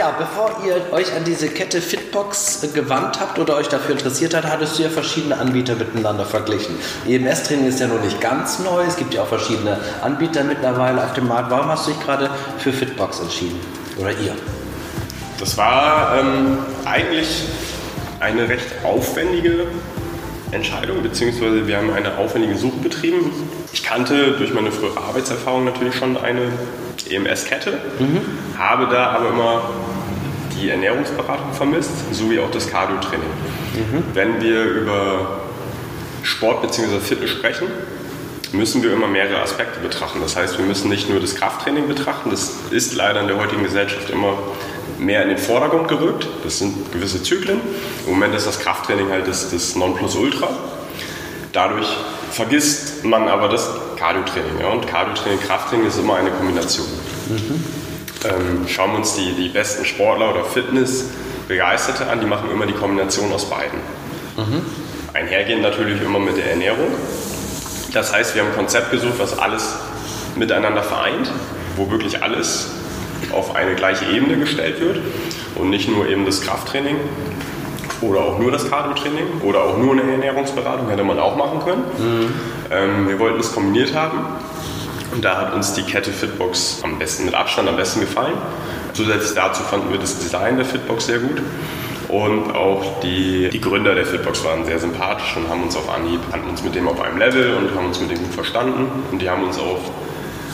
Ja, bevor ihr euch an diese Kette Fitbox gewandt habt oder euch dafür interessiert habt, hattest du ja verschiedene Anbieter miteinander verglichen. EMS-Training ist ja noch nicht ganz neu, es gibt ja auch verschiedene Anbieter mittlerweile auf dem Markt. Warum hast du dich gerade für Fitbox entschieden? Oder ihr? Das war ähm, eigentlich eine recht aufwendige Entscheidung, beziehungsweise wir haben eine aufwendige Suche betrieben. Ich kannte durch meine frühere Arbeitserfahrung natürlich schon eine EMS-Kette, mhm. habe da aber immer die Ernährungsberatung vermisst, sowie auch das Cardio-Training. Mhm. Wenn wir über Sport bzw. Fitness sprechen, müssen wir immer mehrere Aspekte betrachten. Das heißt, wir müssen nicht nur das Krafttraining betrachten, das ist leider in der heutigen Gesellschaft immer mehr in den Vordergrund gerückt. Das sind gewisse Zyklen. Im Moment ist das Krafttraining halt das, das Nonplusultra. Dadurch vergisst man aber das Cardiotraining. Ja? Und Cardiotraining, Krafttraining ist immer eine Kombination. Mhm. Ähm, schauen wir uns die, die besten Sportler oder Fitnessbegeisterte an, die machen immer die Kombination aus beiden. Mhm. Einhergehend natürlich immer mit der Ernährung. Das heißt, wir haben ein Konzept gesucht, was alles miteinander vereint, wo wirklich alles auf eine gleiche Ebene gestellt wird und nicht nur eben das Krafttraining oder auch nur das Cardio-Training oder auch nur eine Ernährungsberatung hätte man auch machen können. Mhm. Ähm, wir wollten es kombiniert haben und da hat uns die Kette Fitbox am besten mit Abstand am besten gefallen. Zusätzlich dazu fanden wir das Design der Fitbox sehr gut. Und auch die, die Gründer der Fitbox waren sehr sympathisch und haben uns auf Anhieb, hatten uns mit dem auf einem Level und haben uns mit dem gut verstanden. Und die haben uns auch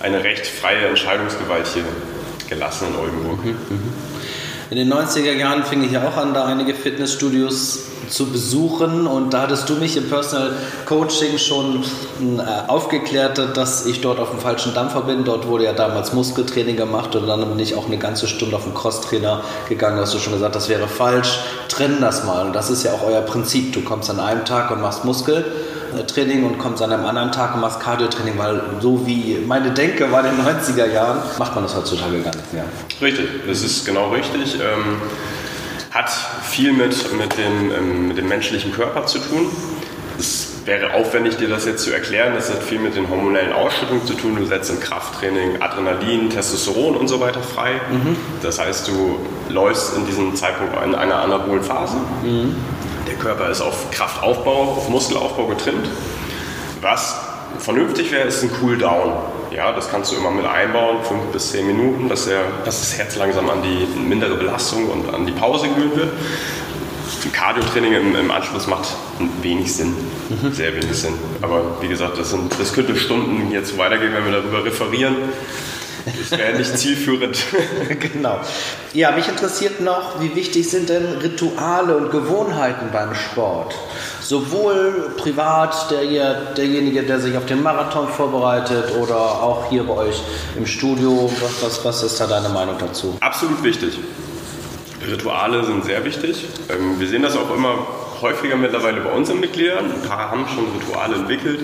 eine recht freie Entscheidungsgewalt hier gelassen in Oldenburg. Mhm, mhm. In den 90er Jahren fing ich ja auch an, da einige Fitnessstudios zu besuchen und da hattest du mich im Personal Coaching schon äh, aufgeklärt, dass ich dort auf dem falschen Dampfer bin. Dort wurde ja damals Muskeltraining gemacht und dann bin ich auch eine ganze Stunde auf den Crosstrainer gegangen. Da hast du schon gesagt, das wäre falsch. Trennen das mal und das ist ja auch euer Prinzip. Du kommst an einem Tag und machst Muskel Training und kommst an einem anderen Tag und machst Cardio-Training, weil so wie meine Denke war in den 90er Jahren, macht man das heutzutage gar nicht mehr. Richtig, das ist genau richtig. Ähm, hat viel mit, mit, dem, ähm, mit dem menschlichen Körper zu tun. Es wäre aufwendig, dir das jetzt zu erklären. Das hat viel mit den hormonellen Ausschüttungen zu tun. Du setzt im Krafttraining Adrenalin, Testosteron und so weiter frei. Mhm. Das heißt, du läufst in diesem Zeitpunkt in einer anabolen Phase. Mhm. Der Körper ist auf Kraftaufbau, auf Muskelaufbau getrimmt. Was vernünftig wäre, ist ein Cooldown. Ja, das kannst du immer mit einbauen, fünf bis zehn Minuten, dass, der, dass das Herz langsam an die mindere Belastung und an die Pause gewöhnt wird. Cardio-Training im, im, Anschluss macht wenig Sinn, mhm. sehr wenig Sinn. Aber wie gesagt, das, sind, das könnte Stunden jetzt weitergehen, wenn wir darüber referieren. Das wäre nicht zielführend. genau. Ja, mich interessiert noch, wie wichtig sind denn Rituale und Gewohnheiten beim Sport? Sowohl privat, der, derjenige, der sich auf den Marathon vorbereitet, oder auch hier bei euch im Studio. Was, was, was ist da deine Meinung dazu? Absolut wichtig. Rituale sind sehr wichtig. Ähm, wir sehen das auch immer häufiger mittlerweile bei unseren Mitgliedern. Ein paar haben schon Rituale entwickelt.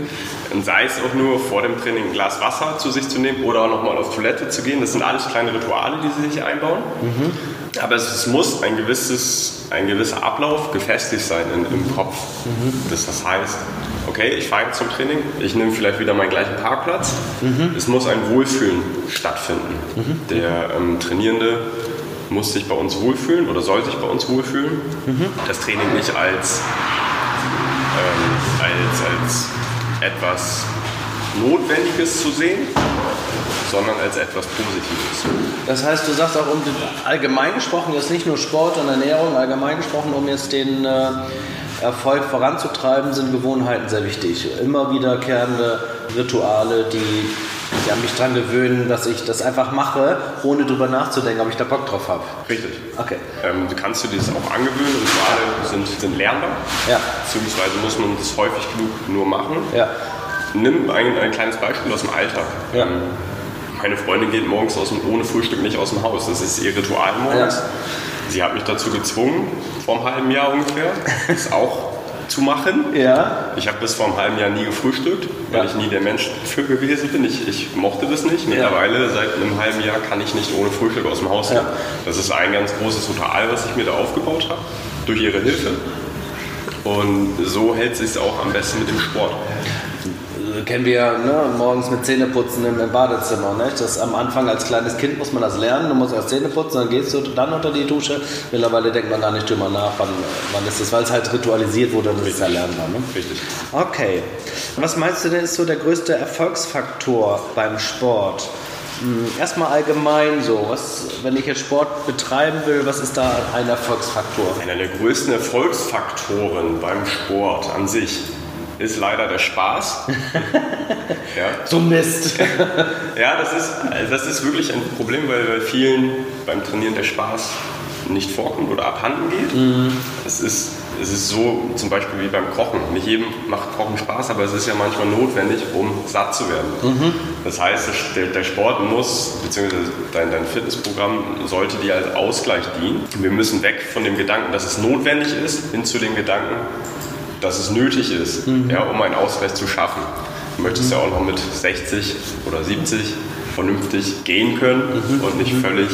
Sei es auch nur vor dem Training ein Glas Wasser zu sich zu nehmen oder auch nochmal auf Toilette zu gehen. Das sind alles kleine Rituale, die sie sich einbauen. Mhm. Aber es, muss ein, gewisses, ein gewisser Ablauf gefestigt sein in, im Kopf. Mhm. Das, das heißt, okay, ich fahre jetzt zum Training, ich nehme vielleicht wieder meinen gleichen Parkplatz. Mhm. Es muss ein Wohlfühlen stattfinden. Mhm. Der ähm, Trainierende muss sich bei uns wohlfühlen oder soll sich bei uns wohlfühlen. Mhm. Das Training nicht als, ähm, als, als etwas Notwendiges zu sehen, sondern als etwas Positives. Das heißt, du sagst auch, um allgemein gesprochen, jetzt nicht nur Sport und Ernährung, allgemein gesprochen, um jetzt den äh, Erfolg voranzutreiben, sind Gewohnheiten sehr wichtig. Immer wiederkehrende Rituale, die ja, mich daran gewöhnen, dass ich das einfach mache, ohne drüber nachzudenken, ob ich da Bock drauf habe. Richtig. Okay. Ähm, kannst du dir das auch angewöhnen und gerade sind, sind lernbar. Ja. Beziehungsweise muss man das häufig genug nur machen. Ja. Nimm ein, ein kleines Beispiel aus dem Alltag. Ja. Ähm, meine Freundin geht morgens aus dem, ohne Frühstück nicht aus dem Haus. Das ist ihr Ritual morgens. Ja. Sie hat mich dazu gezwungen, vor einem halben Jahr ungefähr. Ist auch zu machen. Ja. Ich habe bis vor einem halben Jahr nie gefrühstückt, weil ja. ich nie der Mensch dafür gewesen bin. Ich, ich mochte das nicht. Mittlerweile, ja. seit einem halben Jahr, kann ich nicht ohne Frühstück aus dem Haus gehen. Das ist ein ganz großes Ritual, was ich mir da aufgebaut habe, durch ihre Hilfe. Und so hält es sich auch am besten mit dem Sport. Kennen wir ja ne, morgens mit Zähneputzen im, im Badezimmer. Ne? Das am Anfang als kleines Kind muss man das lernen, du musst erst Zähne putzen, dann gehst du dann unter die Dusche. Mittlerweile denkt man gar nicht drüber nach, wann, wann ist das, weil es halt ritualisiert wurde und das ist ja lernbar. Ne? Richtig. Okay. Was meinst du denn ist so der größte Erfolgsfaktor beim Sport? Hm, Erstmal allgemein so, was, wenn ich jetzt Sport betreiben will, was ist da ein Erfolgsfaktor? Einer der größten Erfolgsfaktoren beim Sport an sich ist leider der Spaß. ja. So Mist. ja, das ist, das ist wirklich ein Problem, weil bei vielen beim Trainieren der Spaß nicht vorkommt oder abhanden geht. Mhm. Es, ist, es ist so zum Beispiel wie beim Kochen. Nicht jedem macht Kochen Spaß, aber es ist ja manchmal notwendig, um satt zu werden. Mhm. Das heißt, der, der, Sport muss, beziehungsweise dein, dein Fitnessprogramm sollte dir als Ausgleich dienen. Wir müssen weg von dem Gedanken, dass es notwendig ist, hin zu dem Gedanken, dass es nötig ist, mhm. ja, um einen Ausgleich zu schaffen. Du möchtest mhm. ja auch noch mit 60 oder 70 vernünftig gehen können mhm. und nicht völlig,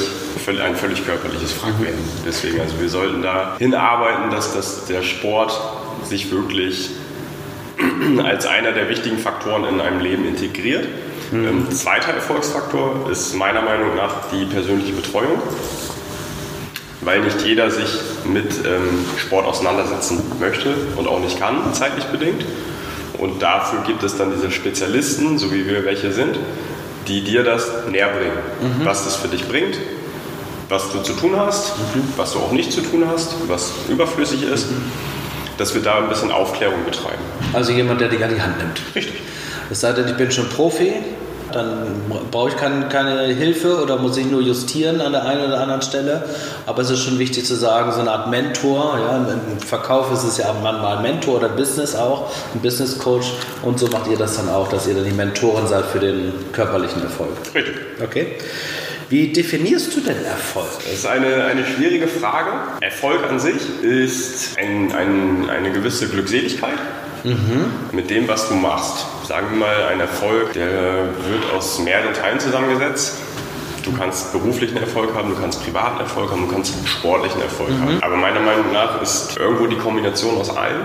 völlig, ein völlig körperliches Frack werden. Deswegen, also wir sollten da hinarbeiten, dass, dass der Sport sich wirklich als einer der wichtigen Faktoren in einem Leben integriert. Mhm. Ähm, zweiter Erfolgsfaktor ist meiner Meinung nach die persönliche Betreuung weil nicht jeder sich mit ähm, Sport auseinandersetzen möchte und auch nicht kann, zeitlich bedingt. Und dafür gibt es dann diese Spezialisten, so wie wir welche sind, die dir das näher bringen, mhm. was das für dich bringt, was du zu tun hast, mhm. was du auch nicht zu tun hast, was überflüssig ist, mhm. dass wir da ein bisschen Aufklärung betreiben. Also jemand, der dich an die Hand nimmt. Richtig. Es sei denn, ich bin schon Profi, dann brauche ich keine, keine Hilfe oder muss ich nur justieren an der einen oder anderen Stelle. Aber es ist schon wichtig zu sagen, so eine Art Mentor. Ja, Im Verkauf ist es ja manchmal Mentor oder Business auch, ein Business Coach. Und so macht ihr das dann auch, dass ihr dann die Mentoren seid für den körperlichen Erfolg. Richtig. Okay. Wie definierst du denn Erfolg? Das ist eine, eine schwierige Frage. Erfolg an sich ist ein, ein, eine gewisse Glückseligkeit mhm. mit dem, was du machst. Sagen wir mal, ein Erfolg, der wird aus mehreren Teilen zusammengesetzt. Du kannst beruflichen Erfolg haben, du kannst privaten Erfolg haben, du kannst sportlichen Erfolg mhm. haben. Aber meiner Meinung nach ist irgendwo die Kombination aus allem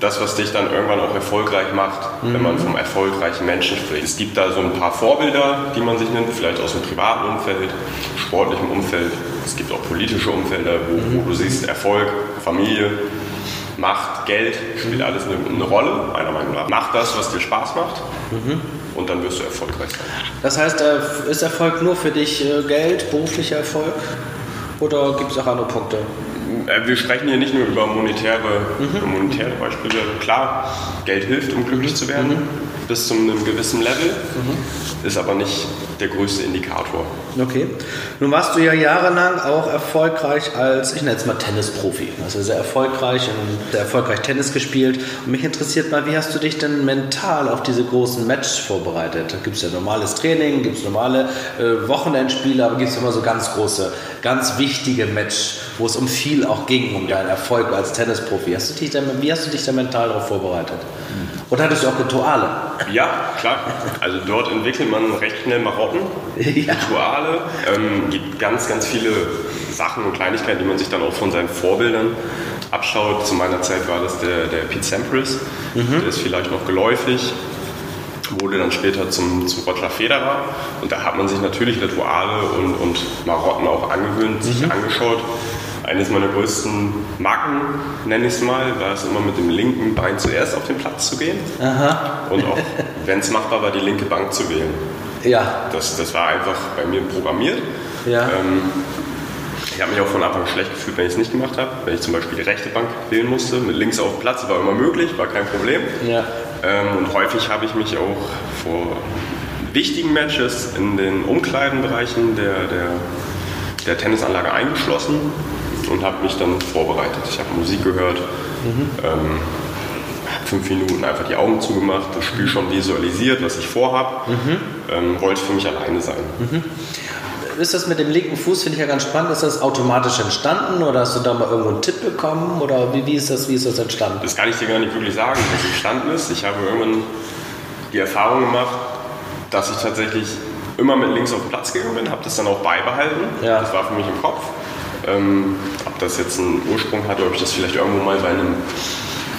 das, was dich dann irgendwann auch erfolgreich macht, mhm. wenn man mhm. vom erfolgreichen Menschen spricht. Es gibt da so ein paar Vorbilder, die man sich nimmt, vielleicht aus dem privaten Umfeld, sportlichem Umfeld. Es gibt auch politische Umfelder, wo, mhm. wo du siehst Erfolg, Familie, Macht, Geld spielt alles eine, eine, Rolle, meiner Meinung nach. Mach das, was dir Spaß macht mhm. und dann wirst du erfolgreich sein. Das heißt, äh, ist Erfolg nur für dich äh, Geld, beruflicher Erfolg oder gibt es auch andere Punkte? Äh, wir sprechen hier nicht nur über monetäre, mhm. monetäre Beispiele. Klar, Geld hilft, um glücklich zu werden, mhm. bis zu einem gewissen Level, mhm. ist aber nicht der größte Indikator. Okay. Nun warst du ja jahrelang auch erfolgreich als, ich nenne es mal Tennisprofi. Also sehr erfolgreich und sehr erfolgreich Tennis gespielt. Und mich interessiert mal, wie hast du dich denn mental auf diese großen Matches vorbereitet? Da gibt es ja normales Training, gibt es normale äh, Wochenendspiele, aber gibt es immer so ganz große, ganz wichtige Matches, wo es um viel auch ging, um deinen Erfolg als Tennisprofi. Hast du dich da, wie hast du dich da mental darauf vorbereitet? Oder hattest du auch Rituale? Ja, klar. Also dort entwickelt man recht schnell Marotten, ja. Rituale. Ähm, gibt ganz, ganz viele Sachen und Kleinigkeiten, die man sich dann auch von seinen Vorbildern abschaut. Zu meiner Zeit war das der, der Pete Sampras. Mhm. Der ist vielleicht noch geläufig wurde dann später zum, zum Roger Federer und da hat man sich natürlich Rituale und, und Marotten auch angewöhnt, sich mhm. angeschaut eines meiner größten Marken, nenne ich es mal, war es immer mit dem linken Bein zuerst auf den Platz zu gehen. Aha. Und auch, wenn es machbar war, die linke Bank zu wählen. Ja. Das, das war einfach bei mir programmiert. Ja. Ähm, ich habe mich auch von Anfang an schlecht gefühlt, wenn ich es nicht gemacht habe. Wenn ich zum Beispiel die rechte Bank wählen musste, mit links auf dem Platz, war immer möglich, war kein Problem. Ja. Ähm, und häufig habe ich mich auch vor wichtigen Matches in den Umkleidenbereichen der, der, der Tennisanlage eingeschlossen und habe mich dann vorbereitet. Ich habe Musik gehört, mhm. ähm, fünf Minuten einfach die Augen zugemacht, das Spiel schon visualisiert, was ich vorhabe, mhm. ähm, wollte für mich alleine sein. Mhm. Ist das mit dem linken Fuß, finde ich ja ganz spannend, ist das automatisch entstanden oder hast du da mal irgendwo einen Tipp bekommen oder wie, wie, ist, das, wie ist das entstanden? Das kann ich dir gar nicht wirklich sagen, wie es entstanden ist. Ich habe irgendwann die Erfahrung gemacht, dass ich tatsächlich immer mit links auf den Platz gegangen bin, habe das dann auch beibehalten. Ja. Das war für mich im Kopf. Ähm, ob das jetzt einen Ursprung hat oder ob ich das vielleicht irgendwo mal bei einem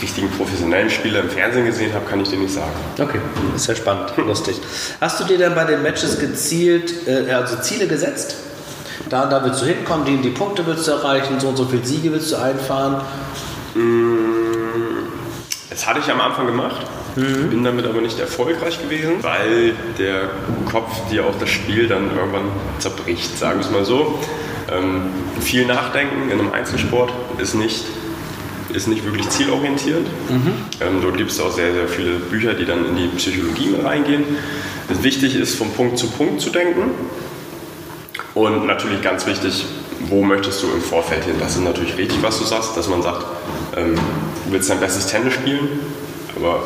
richtigen professionellen Spieler im Fernsehen gesehen habe, kann ich dir nicht sagen. Okay, ist ja spannend, lustig. Hast du dir dann bei den Matches gezielt, äh, also Ziele gesetzt? Da da willst du hinkommen, die, die Punkte willst du erreichen, so und so viele Siege willst du einfahren? Das hatte ich am Anfang gemacht, mhm. bin damit aber nicht erfolgreich gewesen, weil der Kopf dir auch das Spiel dann irgendwann zerbricht, sagen wir es mal so. Ähm, viel Nachdenken in einem Einzelsport ist nicht, ist nicht wirklich zielorientierend. Mhm. Ähm, dort gibt es auch sehr, sehr viele Bücher, die dann in die Psychologie reingehen. Wichtig ist, von Punkt zu Punkt zu denken. Und natürlich ganz wichtig, wo möchtest du im Vorfeld hin? Das ist natürlich richtig, was du sagst, dass man sagt, ähm, du willst dein bestes Tennis spielen, aber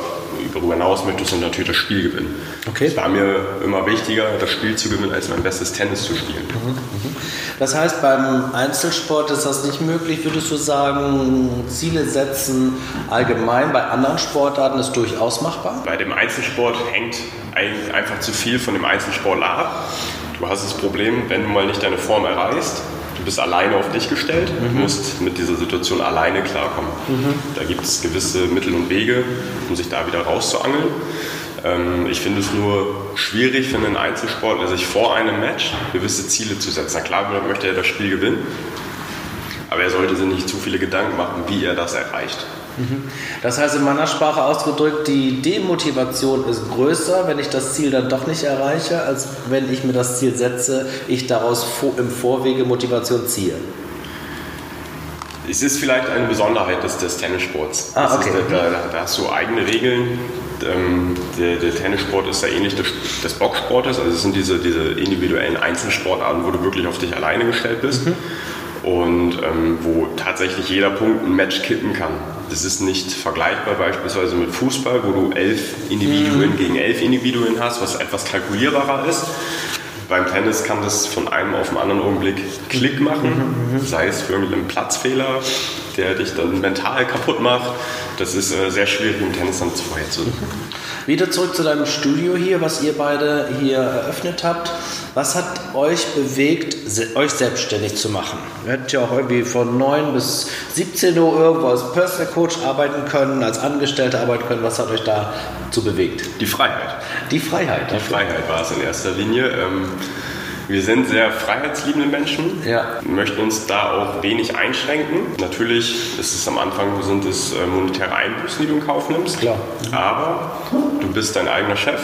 darüber hinaus möchtest du natürlich das Spiel gewinnen. Okay. Es war mir immer wichtiger, das Spiel zu gewinnen, als mein bestes Tennis zu spielen. Mhm, mhm. Das heißt, beim Einzelsport ist das nicht möglich, würdest du sagen, Ziele setzen allgemein bei anderen Sportarten ist durchaus machbar? Bei dem Einzelsport hängt einfach zu viel von dem Einzelsport ab. Du hast das Problem, wenn du mal nicht deine Form erreichst, du bist alleine auf dich gestellt, mhm. du musst mit dieser Situation alleine klarkommen. Mhm. Da gibt es gewisse Mittel und Wege, um sich da wieder rauszuangeln. Ähm, ich finde es nur schwierig für einen Einzelsportler, sich vor einem Match gewisse Ziele zu setzen. Na klar möchte er das Spiel gewinnen, aber er sollte sich nicht zu viele Gedanken machen, wie er das erreicht. Mhm. Das heißt in meiner Sprache ausgedrückt, die Demotivation ist größer, wenn ich das Ziel dann doch nicht erreiche, als wenn ich mir das Ziel setze, ich daraus im Vorwege Motivation ziehe. Es ist vielleicht eine Besonderheit des, des Tennissports. Ah, okay. Ist, da, da, hast du eigene Regeln. Ähm, der, der, Tennissport ist ja ähnlich des, des Boxsportes. Also es sind diese, diese individuellen Einzelsportarten, wo du wirklich auf dich alleine gestellt bist. Mhm und ähm, wo tatsächlich jeder Punkt ein Match kippen kann. Das ist nicht vergleichbar beispielsweise mit Fußball, wo du elf Individuen mhm. gegen elf Individuen hast, was etwas kalkulierbarer ist. Beim Tennis kann das von einem auf den anderen Augenblick Klick machen, mhm, mhm. sei es für irgendeinen Platzfehler, der dich dann mental kaputt macht. Das ist äh, sehr schwierig im Tennis dann vorherzusagen. Wieder zurück zu deinem Studio hier, was ihr beide hier eröffnet habt. Was hat euch bewegt, euch selbstständig zu machen? Ihr hättet ja auch irgendwie von 9 bis 17 Uhr irgendwo als Personal Coach arbeiten können, als Angestellte arbeiten können. Was hat euch dazu bewegt? Die Freiheit. Die Freiheit. Die Freiheit war es in erster Linie. Ähm, wir sind sehr freiheitsliebende Menschen, ja. möchten uns da auch wenig einschränken. Natürlich ist es am Anfang sind es äh, monetäre Einbußen, die du in Kauf nimmst. Klar. Aber du bist dein eigener Chef.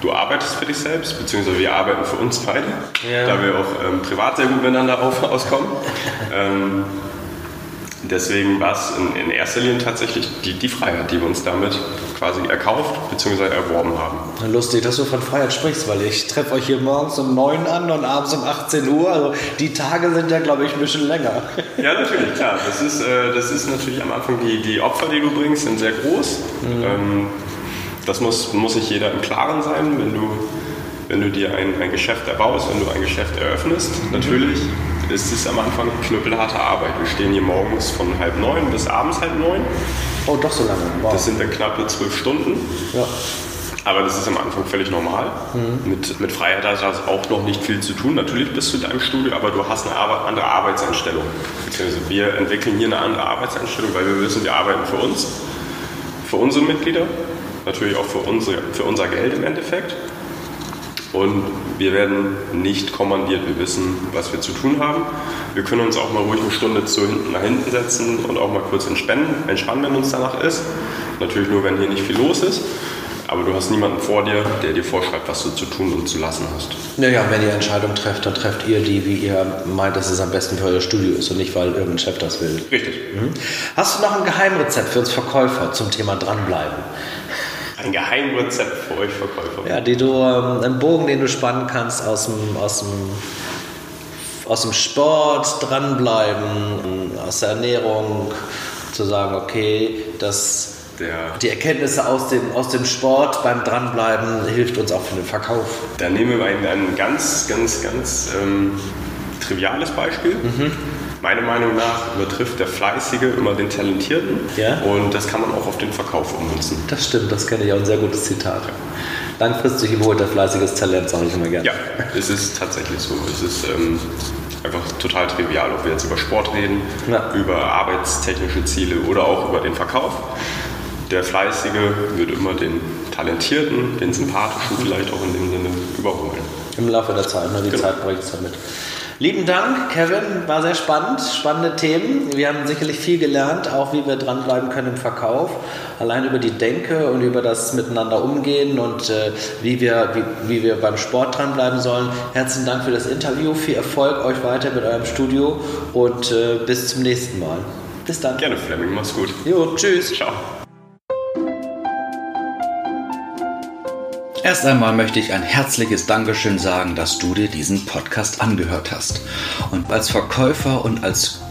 Du arbeitest für dich selbst, beziehungsweise wir arbeiten für uns beide, ja. da wir auch ähm, privat sehr gut miteinander auf, auskommen. ähm, deswegen war es in, in, erster Linie tatsächlich die, die, Freiheit, die wir uns damit quasi erkauft bzw. erworben haben. Lustig, dass du von Freiheit sprichst, weil ich treffe euch hier morgens um 9 an und abends um 18 Uhr. Also die Tage sind ja, glaube ich, ein bisschen länger. Ja, natürlich, klar. Das ist, äh, das ist natürlich am Anfang die, die Opfer, die du bringst, sind sehr groß. Mhm. Ähm, das muss, muss sich jeder im Klaren sein, wenn du, wenn du dir ein, ein Geschäft erbaust, wenn du ein Geschäft eröffnest. Mhm. Natürlich ist es am Anfang knüppelharte Arbeit. Wir stehen hier morgens von halb neun bis abends halb neun. Oh, doch so lange. Wow. Das sind dann knappe zwölf Stunden. Ja. Aber das ist am Anfang völlig normal. Mhm. Mit, mit Freiheit hat das auch noch nicht viel zu tun. Natürlich bist du in deinem Studio, aber du hast eine Arbeit, andere Arbeitseinstellung. Beziehungsweise wir entwickeln hier eine andere Arbeitseinstellung, weil wir wissen, wir arbeiten für uns, für unsere Mitglieder, natürlich auch für, unsere, für unser Geld im Endeffekt. Und wir werden nicht kommandiert. Wir wissen, was wir zu tun haben. Wir können uns auch mal ruhig eine Stunde zu hinten nach hinten setzen und auch mal kurz entspannen, entspannen, wenn uns danach ist. Natürlich nur, wenn hier nicht viel los ist. Aber du hast niemanden vor dir, der dir vorschreibt, was du zu tun und zu lassen hast. Naja, wenn ihr Entscheidungen trefft, dann trefft ihr die, wie ihr meint, dass es am besten für euer Studio ist und nicht, weil irgendein Chef das will. Richtig. Mhm. Hast du noch ein Geheimrezept für uns Verkäufer zum Thema dranbleiben? Ein Geheimrezept für euch Verkäufer. Ja, die du, ähm, einen Bogen, den du spannen kannst aus dem, aus dem, aus dem Sport, dranbleiben, aus der Ernährung, zu sagen, okay, das, der, die Erkenntnisse aus dem, aus dem Sport beim Dranbleiben hilft uns auch für den Verkauf. Da nehmen wir ein, ein ganz, ganz, ganz ähm, triviales Beispiel. Mhm meiner Meinung nach übertrifft der Fleißige immer den Talentierten. Ja? Und das kann man auch auf den Verkauf ummünzen. Das stimmt, das kenne ich auch ein sehr gutes Zitat. Langfristig überholt der fleißiges Talent, sage ich immer gerne. Ja, es ist tatsächlich so. Es ist ähm, einfach total trivial, ob wir jetzt über Sport reden, ja. über arbeitstechnische Ziele oder auch über den Verkauf. der Fleißige wird immer den Talentierten, den Sympathischen vielleicht auch in dem Sinne überholen. Im Laufe der Zeit, ne? die genau. Zeit bringt es damit. Lieben Dank, Kevin. War sehr spannend. Spannende Themen. Wir haben sicherlich viel gelernt, auch wie wir dranbleiben können im Verkauf. Allein über die Denke und über das Miteinander umgehen und äh, wie, wir, wie, wie wir beim Sport dranbleiben sollen. Herzlichen Dank für das Interview. Viel Erfolg euch weiter mit eurem Studio und äh, bis zum nächsten Mal. Bis dann. Gerne, Fleming. Mach's gut. Jo, tschüss. Ciao. Erst einmal möchte ich ein herzliches Dankeschön sagen, dass du dir diesen Podcast angehört hast. Und als Verkäufer und als